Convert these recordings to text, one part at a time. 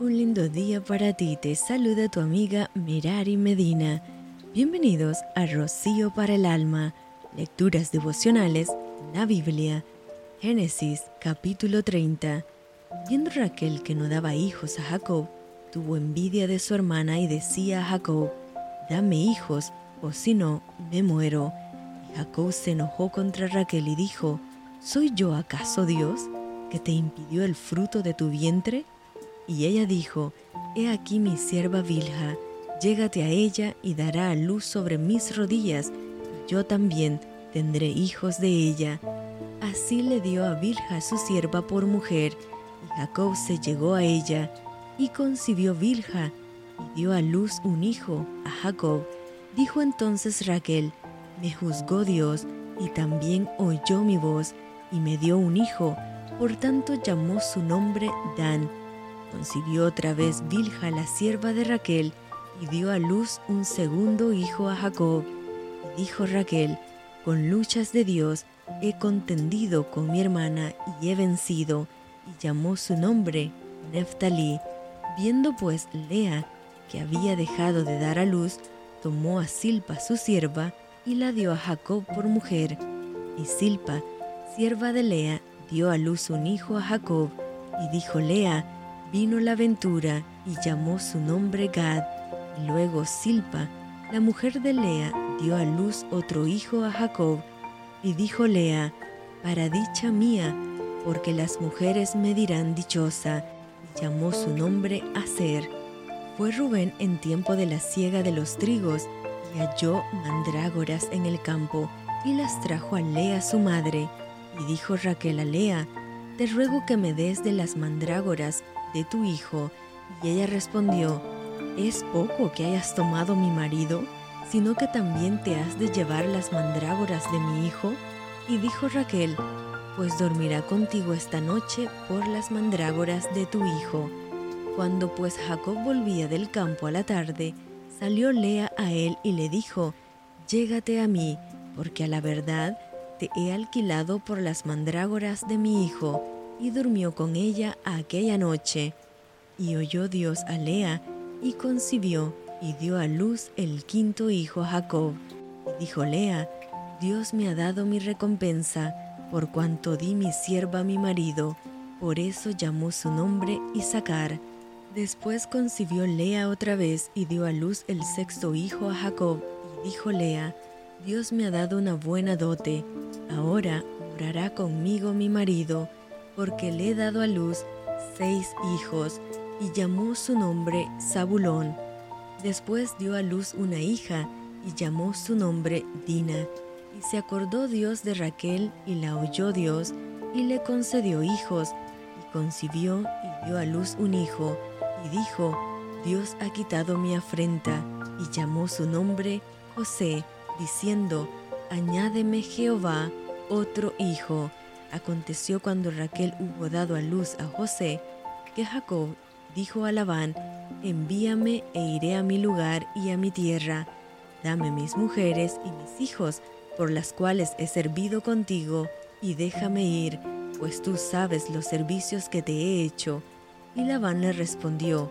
Un lindo día para ti, te saluda tu amiga Mirari Medina. Bienvenidos a Rocío para el Alma, Lecturas Devocionales, la Biblia, Génesis capítulo 30. Viendo Raquel que no daba hijos a Jacob, tuvo envidia de su hermana y decía a Jacob, dame hijos, o si no, me muero. Y Jacob se enojó contra Raquel y dijo, ¿soy yo acaso Dios que te impidió el fruto de tu vientre? Y ella dijo, He aquí mi sierva Vilja, llégate a ella y dará a luz sobre mis rodillas, y yo también tendré hijos de ella. Así le dio a Vilja su sierva por mujer, y Jacob se llegó a ella, y concibió Vilja, y dio a luz un hijo a Jacob. Dijo entonces Raquel, Me juzgó Dios, y también oyó mi voz, y me dio un hijo, por tanto llamó su nombre Dan Concibió otra vez Bilha, la sierva de Raquel, y dio a luz un segundo hijo a Jacob. Y dijo Raquel, con luchas de Dios he contendido con mi hermana y he vencido, y llamó su nombre Neftalí. Viendo pues Lea que había dejado de dar a luz, tomó a Silpa su sierva y la dio a Jacob por mujer. Y Silpa, sierva de Lea, dio a luz un hijo a Jacob, y dijo Lea, vino la aventura y llamó su nombre Gad. Y luego Silpa, la mujer de Lea, dio a luz otro hijo a Jacob. Y dijo Lea, para dicha mía, porque las mujeres me dirán dichosa. Y llamó su nombre Aser. Fue Rubén en tiempo de la siega de los trigos y halló mandrágoras en el campo y las trajo a Lea su madre. Y dijo Raquel a Lea, te ruego que me des de las mandrágoras de tu hijo. Y ella respondió, ¿es poco que hayas tomado mi marido, sino que también te has de llevar las mandrágoras de mi hijo? Y dijo Raquel, pues dormirá contigo esta noche por las mandrágoras de tu hijo. Cuando pues Jacob volvía del campo a la tarde, salió Lea a él y le dijo, Llégate a mí, porque a la verdad te he alquilado por las mandrágoras de mi hijo y durmió con ella aquella noche. Y oyó Dios a Lea, y concibió, y dio a luz el quinto hijo Jacob. Y dijo Lea, Dios me ha dado mi recompensa, por cuanto di mi sierva a mi marido, por eso llamó su nombre Isaacar. Después concibió Lea otra vez y dio a luz el sexto hijo a Jacob, y dijo Lea, Dios me ha dado una buena dote, ahora orará conmigo mi marido, porque le he dado a luz seis hijos, y llamó su nombre Zabulón. Después dio a luz una hija, y llamó su nombre Dina. Y se acordó Dios de Raquel, y la oyó Dios, y le concedió hijos, y concibió y dio a luz un hijo, y dijo, Dios ha quitado mi afrenta, y llamó su nombre José, diciendo, Añádeme Jehová otro hijo. Aconteció cuando Raquel hubo dado a luz a José, que Jacob dijo a Labán, envíame e iré a mi lugar y a mi tierra, dame mis mujeres y mis hijos, por las cuales he servido contigo, y déjame ir, pues tú sabes los servicios que te he hecho. Y Labán le respondió,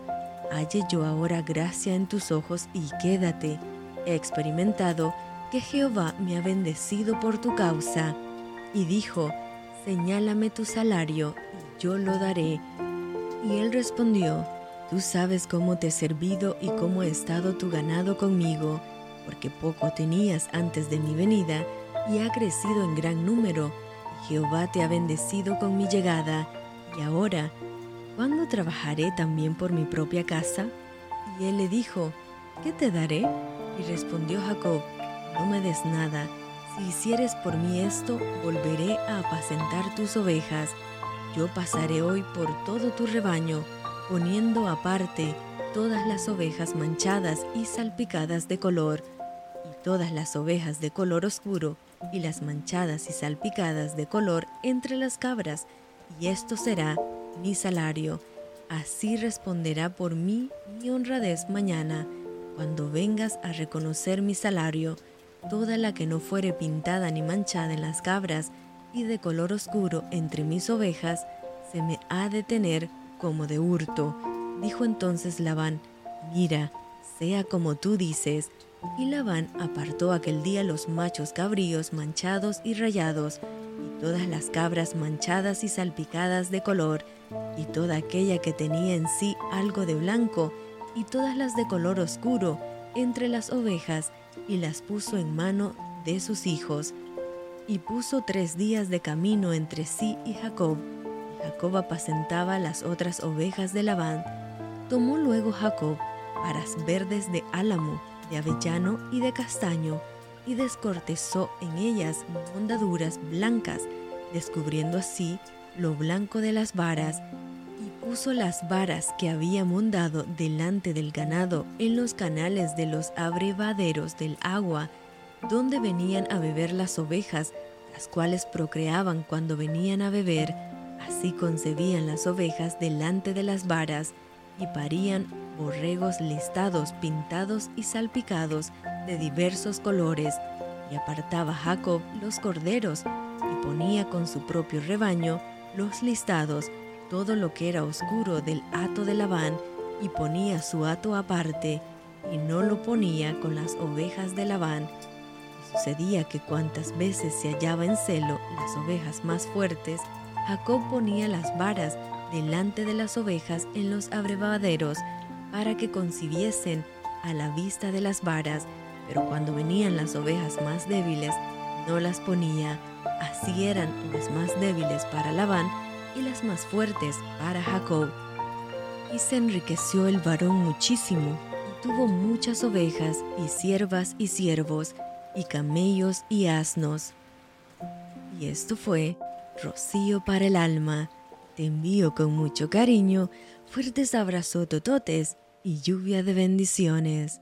halle yo ahora gracia en tus ojos y quédate. He experimentado que Jehová me ha bendecido por tu causa. Y dijo, señálame tu salario y yo lo daré. Y él respondió, tú sabes cómo te he servido y cómo he estado tu ganado conmigo, porque poco tenías antes de mi venida y ha crecido en gran número, Jehová te ha bendecido con mi llegada, y ahora, ¿cuándo trabajaré también por mi propia casa? Y él le dijo, ¿qué te daré? Y respondió Jacob, no me des nada hicieres por mí esto, volveré a apacentar tus ovejas. Yo pasaré hoy por todo tu rebaño, poniendo aparte todas las ovejas manchadas y salpicadas de color, y todas las ovejas de color oscuro, y las manchadas y salpicadas de color entre las cabras, y esto será mi salario. Así responderá por mí mi honradez mañana, cuando vengas a reconocer mi salario toda la que no fuere pintada ni manchada en las cabras y de color oscuro entre mis ovejas, se me ha de tener como de hurto. Dijo entonces Labán, Mira, sea como tú dices. Y Labán apartó aquel día los machos cabríos manchados y rayados, y todas las cabras manchadas y salpicadas de color, y toda aquella que tenía en sí algo de blanco, y todas las de color oscuro, entre las ovejas, y las puso en mano de sus hijos. Y puso tres días de camino entre sí y Jacob, Jacob apacentaba las otras ovejas de Labán. Tomó luego Jacob varas verdes de álamo, de avellano y de castaño, y descortezó en ellas mondaduras blancas, descubriendo así lo blanco de las varas, puso las varas que había mondado delante del ganado en los canales de los abrevaderos del agua, donde venían a beber las ovejas, las cuales procreaban cuando venían a beber, así concebían las ovejas delante de las varas, y parían borregos listados, pintados y salpicados de diversos colores, y apartaba Jacob los corderos, y ponía con su propio rebaño los listados, todo lo que era oscuro del hato de Labán, y ponía su hato aparte, y no lo ponía con las ovejas de Labán. Sucedía que cuantas veces se hallaba en celo las ovejas más fuertes, Jacob ponía las varas delante de las ovejas en los abrevaderos para que concibiesen a la vista de las varas, pero cuando venían las ovejas más débiles, no las ponía, así eran las más débiles para Labán y las más fuertes para Jacob. Y se enriqueció el varón muchísimo, y tuvo muchas ovejas, y siervas y siervos, y camellos y asnos. Y esto fue Rocío para el alma. Te envío con mucho cariño, fuertes abrazos tototes y lluvia de bendiciones.